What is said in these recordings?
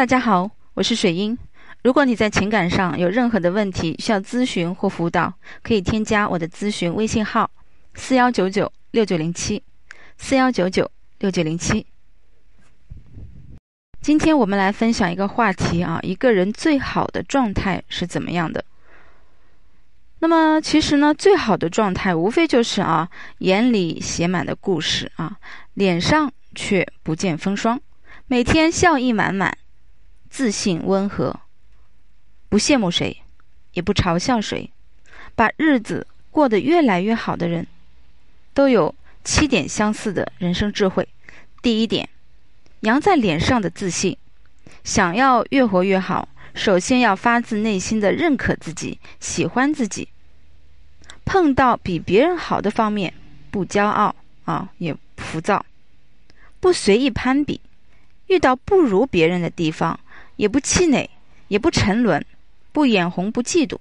大家好，我是水英。如果你在情感上有任何的问题需要咨询或辅导，可以添加我的咨询微信号：四幺九九六九零七，四幺九九六九零七。今天我们来分享一个话题啊，一个人最好的状态是怎么样的？那么其实呢，最好的状态无非就是啊，眼里写满了故事啊，脸上却不见风霜，每天笑意满满。自信温和，不羡慕谁，也不嘲笑谁，把日子过得越来越好的人，都有七点相似的人生智慧。第一点，扬在脸上的自信。想要越活越好，首先要发自内心的认可自己，喜欢自己。碰到比别人好的方面，不骄傲啊，也浮躁，不随意攀比。遇到不如别人的地方。也不气馁，也不沉沦，不眼红，不嫉妒，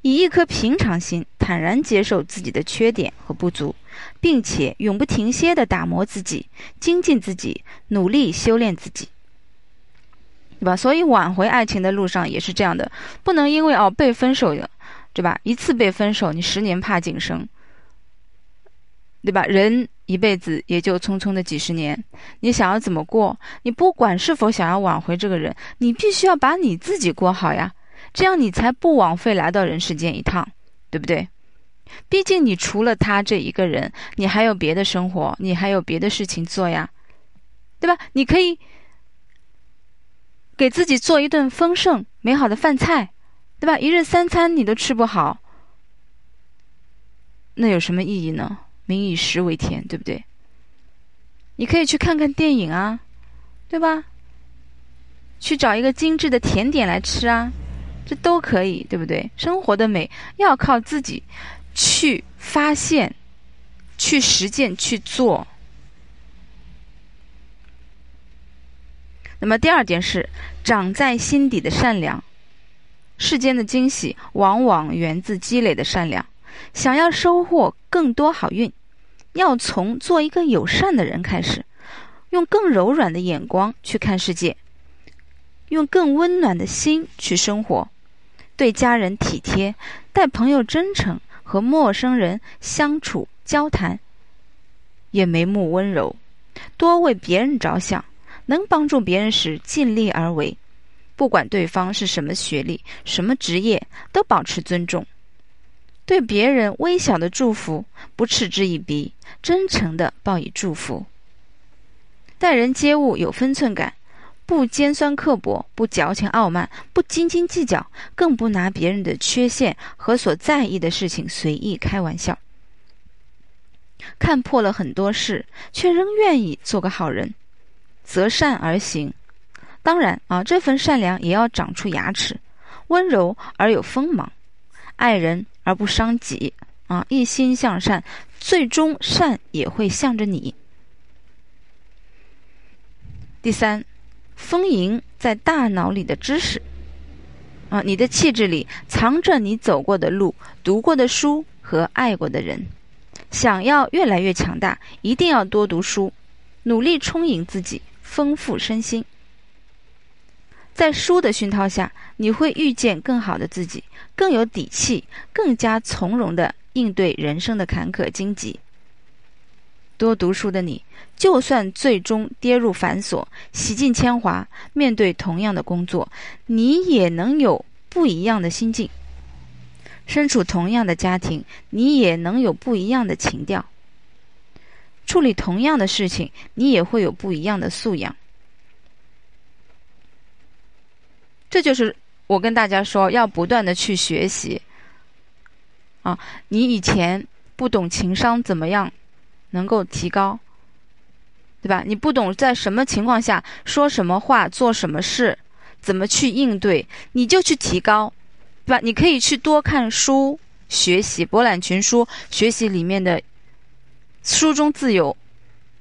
以一颗平常心，坦然接受自己的缺点和不足，并且永不停歇地打磨自己，精进自己，努力修炼自己，对吧？所以挽回爱情的路上也是这样的，不能因为哦被分手了，对吧？一次被分手，你十年怕井绳，对吧？人。一辈子也就匆匆的几十年，你想要怎么过？你不管是否想要挽回这个人，你必须要把你自己过好呀，这样你才不枉费来到人世间一趟，对不对？毕竟你除了他这一个人，你还有别的生活，你还有别的事情做呀，对吧？你可以给自己做一顿丰盛美好的饭菜，对吧？一日三餐你都吃不好，那有什么意义呢？民以食为天，对不对？你可以去看看电影啊，对吧？去找一个精致的甜点来吃啊，这都可以，对不对？生活的美要靠自己去发现、去实践、去做。那么第二点是长在心底的善良。世间的惊喜往往源自积累的善良。想要收获更多好运。要从做一个友善的人开始，用更柔软的眼光去看世界，用更温暖的心去生活，对家人体贴，待朋友真诚，和陌生人相处交谈也眉目温柔，多为别人着想，能帮助别人时尽力而为，不管对方是什么学历、什么职业，都保持尊重。对别人微小的祝福不嗤之以鼻，真诚的报以祝福。待人接物有分寸感，不尖酸刻薄，不矫情傲慢，不斤斤计较，更不拿别人的缺陷和所在意的事情随意开玩笑。看破了很多事，却仍愿意做个好人，择善而行。当然啊，这份善良也要长出牙齿，温柔而有锋芒，爱人。而不伤己啊！一心向善，最终善也会向着你。第三，丰盈在大脑里的知识啊，你的气质里藏着你走过的路、读过的书和爱过的人。想要越来越强大，一定要多读书，努力充盈自己，丰富身心。在书的熏陶下，你会遇见更好的自己，更有底气，更加从容的应对人生的坎坷荆棘。多读书的你，就算最终跌入繁琐、洗尽铅华，面对同样的工作，你也能有不一样的心境；身处同样的家庭，你也能有不一样的情调；处理同样的事情，你也会有不一样的素养。这就是我跟大家说，要不断的去学习。啊，你以前不懂情商怎么样能够提高，对吧？你不懂在什么情况下说什么话、做什么事，怎么去应对，你就去提高，对吧？你可以去多看书学习，博览群书学习里面的书中自有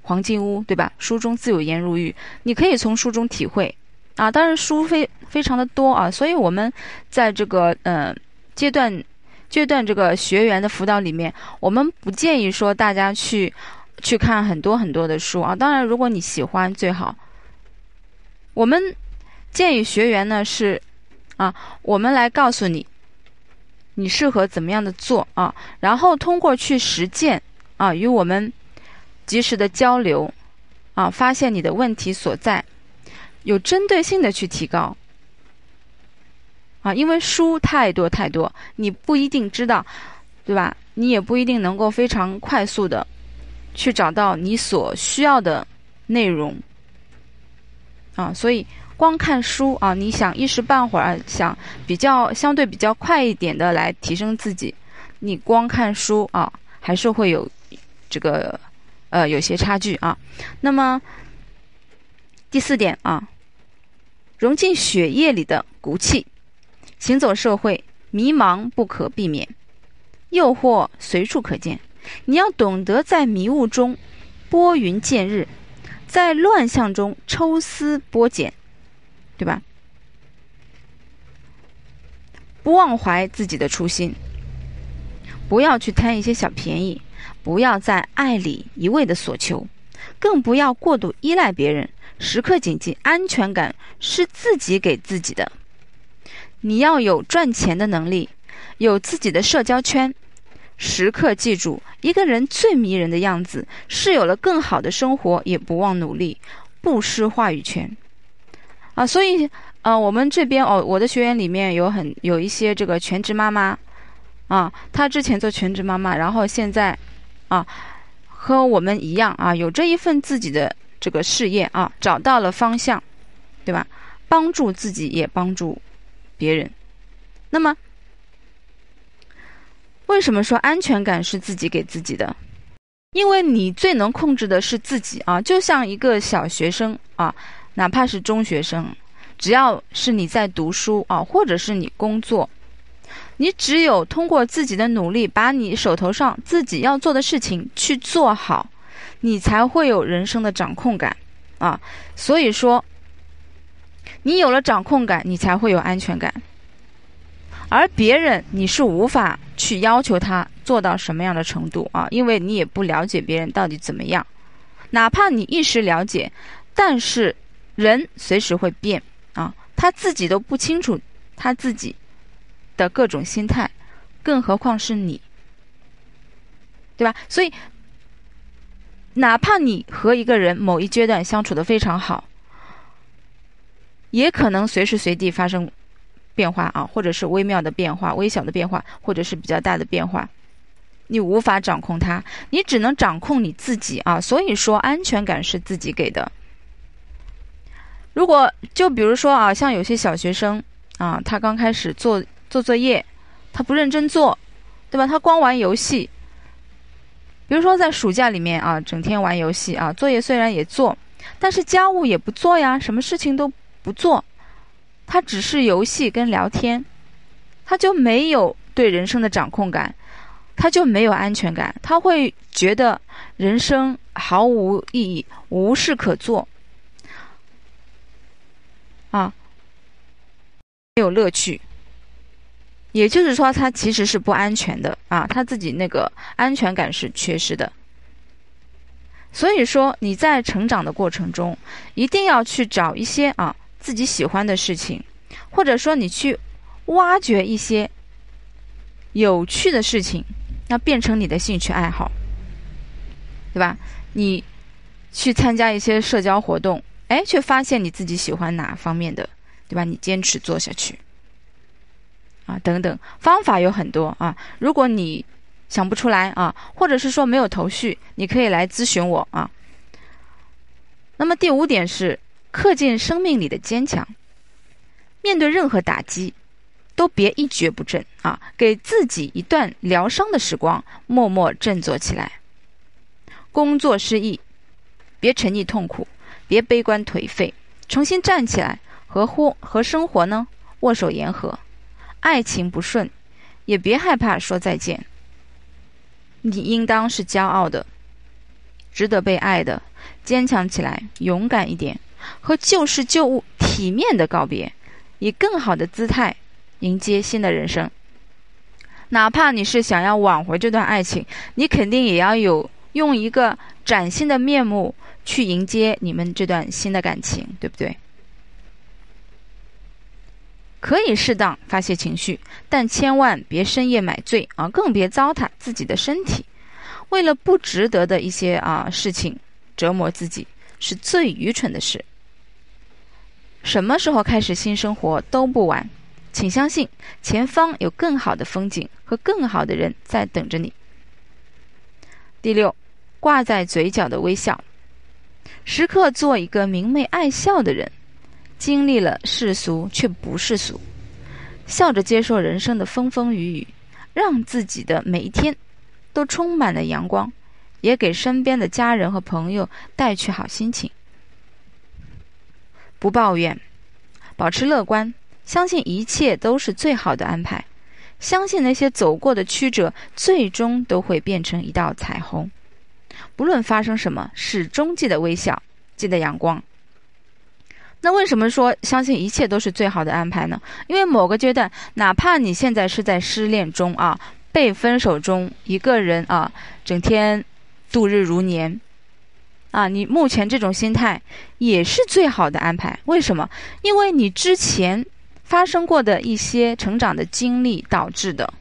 黄金屋，对吧？书中自有颜如玉，你可以从书中体会。啊，当然书非非常的多啊，所以我们在这个呃阶段阶段这个学员的辅导里面，我们不建议说大家去去看很多很多的书啊。当然，如果你喜欢最好。我们建议学员呢是，啊，我们来告诉你，你适合怎么样的做啊，然后通过去实践啊，与我们及时的交流啊，发现你的问题所在，有针对性的去提高啊，因为书太多太多，你不一定知道，对吧？你也不一定能够非常快速的去找到你所需要的内容啊，所以。光看书啊，你想一时半会儿想比较相对比较快一点的来提升自己，你光看书啊，还是会有这个呃有些差距啊。那么第四点啊，融进血液里的骨气，行走社会，迷茫不可避免，诱惑随处可见，你要懂得在迷雾中拨云见日，在乱象中抽丝剥茧。对吧？不忘怀自己的初心，不要去贪一些小便宜，不要在爱里一味的索求，更不要过度依赖别人。时刻谨记，安全感是自己给自己的。你要有赚钱的能力，有自己的社交圈。时刻记住，一个人最迷人的样子是有了更好的生活，也不忘努力，不失话语权。啊，所以，呃，我们这边哦，我的学员里面有很有一些这个全职妈妈，啊，她之前做全职妈妈，然后现在，啊，和我们一样啊，有这一份自己的这个事业啊，找到了方向，对吧？帮助自己也帮助别人。那么，为什么说安全感是自己给自己的？因为你最能控制的是自己啊，就像一个小学生啊。哪怕是中学生，只要是你在读书啊，或者是你工作，你只有通过自己的努力，把你手头上自己要做的事情去做好，你才会有人生的掌控感啊。所以说，你有了掌控感，你才会有安全感。而别人，你是无法去要求他做到什么样的程度啊，因为你也不了解别人到底怎么样。哪怕你一时了解，但是。人随时会变啊，他自己都不清楚他自己的各种心态，更何况是你，对吧？所以，哪怕你和一个人某一阶段相处的非常好，也可能随时随地发生变化啊，或者是微妙的变化、微小的变化，或者是比较大的变化，你无法掌控它，你只能掌控你自己啊。所以说，安全感是自己给的。如果就比如说啊，像有些小学生啊，他刚开始做做作业，他不认真做，对吧？他光玩游戏。比如说在暑假里面啊，整天玩游戏啊，作业虽然也做，但是家务也不做呀，什么事情都不做，他只是游戏跟聊天，他就没有对人生的掌控感，他就没有安全感，他会觉得人生毫无意义，无事可做。啊，没有乐趣，也就是说，他其实是不安全的啊，他自己那个安全感是缺失的。所以说，你在成长的过程中，一定要去找一些啊自己喜欢的事情，或者说你去挖掘一些有趣的事情，那变成你的兴趣爱好，对吧？你去参加一些社交活动。哎，却发现你自己喜欢哪方面的，对吧？你坚持做下去，等等，方法有很多啊。如果你想不出来啊，或者是说没有头绪，你可以来咨询我啊。那么第五点是刻进生命里的坚强，面对任何打击，都别一蹶不振啊，给自己一段疗伤的时光，默默振作起来。工作失意，别沉溺痛苦。别悲观颓废，重新站起来，和或和生活呢握手言和。爱情不顺，也别害怕说再见。你应当是骄傲的，值得被爱的，坚强起来，勇敢一点，和旧事旧物体面的告别，以更好的姿态迎接新的人生。哪怕你是想要挽回这段爱情，你肯定也要有用一个崭新的面目。去迎接你们这段新的感情，对不对？可以适当发泄情绪，但千万别深夜买醉啊，更别糟蹋自己的身体。为了不值得的一些啊事情折磨自己，是最愚蠢的事。什么时候开始新生活都不晚，请相信前方有更好的风景和更好的人在等着你。第六，挂在嘴角的微笑，时刻做一个明媚爱笑的人。经历了世俗却不世俗，笑着接受人生的风风雨雨，让自己的每一天都充满了阳光，也给身边的家人和朋友带去好心情。不抱怨，保持乐观，相信一切都是最好的安排，相信那些走过的曲折最终都会变成一道彩虹。不论发生什么，始终记得微笑，记得阳光。那为什么说相信一切都是最好的安排呢？因为某个阶段，哪怕你现在是在失恋中啊，被分手中，一个人啊，整天度日如年，啊，你目前这种心态也是最好的安排。为什么？因为你之前发生过的一些成长的经历导致的，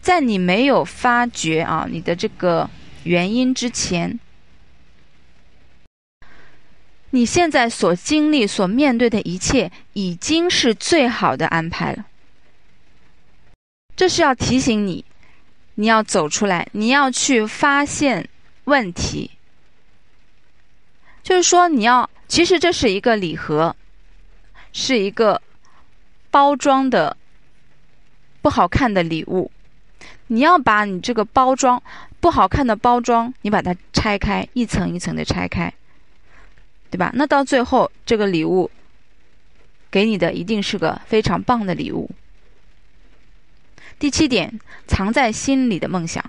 在你没有发觉啊你的这个原因之前。你现在所经历、所面对的一切，已经是最好的安排了。这是要提醒你，你要走出来，你要去发现问题。就是说，你要，其实这是一个礼盒，是一个包装的不好看的礼物。你要把你这个包装不好看的包装，你把它拆开，一层一层的拆开。对吧？那到最后，这个礼物给你的一定是个非常棒的礼物。第七点，藏在心里的梦想，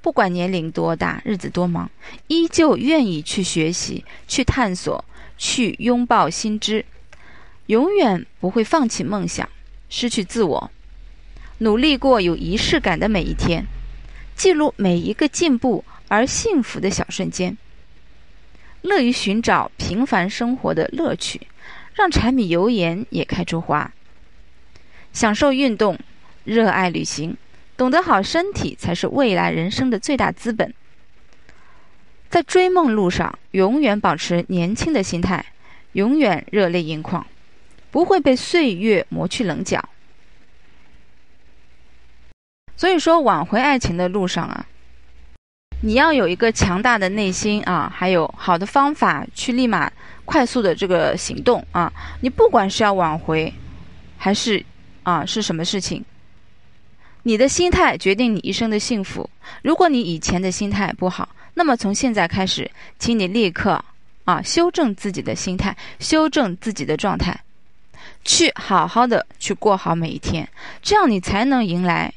不管年龄多大，日子多忙，依旧愿意去学习、去探索、去拥抱新知，永远不会放弃梦想、失去自我，努力过有仪式感的每一天，记录每一个进步而幸福的小瞬间。乐于寻找平凡生活的乐趣，让柴米油盐也开出花。享受运动，热爱旅行，懂得好身体才是未来人生的最大资本。在追梦路上，永远保持年轻的心态，永远热泪盈眶，不会被岁月磨去棱角。所以说，挽回爱情的路上啊。你要有一个强大的内心啊，还有好的方法去立马快速的这个行动啊！你不管是要挽回，还是啊是什么事情，你的心态决定你一生的幸福。如果你以前的心态不好，那么从现在开始，请你立刻啊修正自己的心态，修正自己的状态，去好好的去过好每一天，这样你才能迎来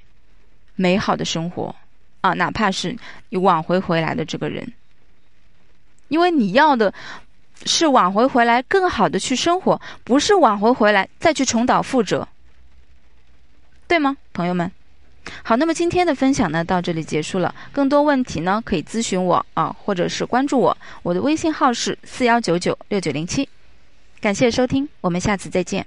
美好的生活。啊，哪怕是你挽回回来的这个人，因为你要的是挽回回来更好的去生活，不是挽回回来再去重蹈覆辙，对吗，朋友们？好，那么今天的分享呢，到这里结束了。更多问题呢，可以咨询我啊，或者是关注我，我的微信号是四幺九九六九零七。感谢收听，我们下次再见。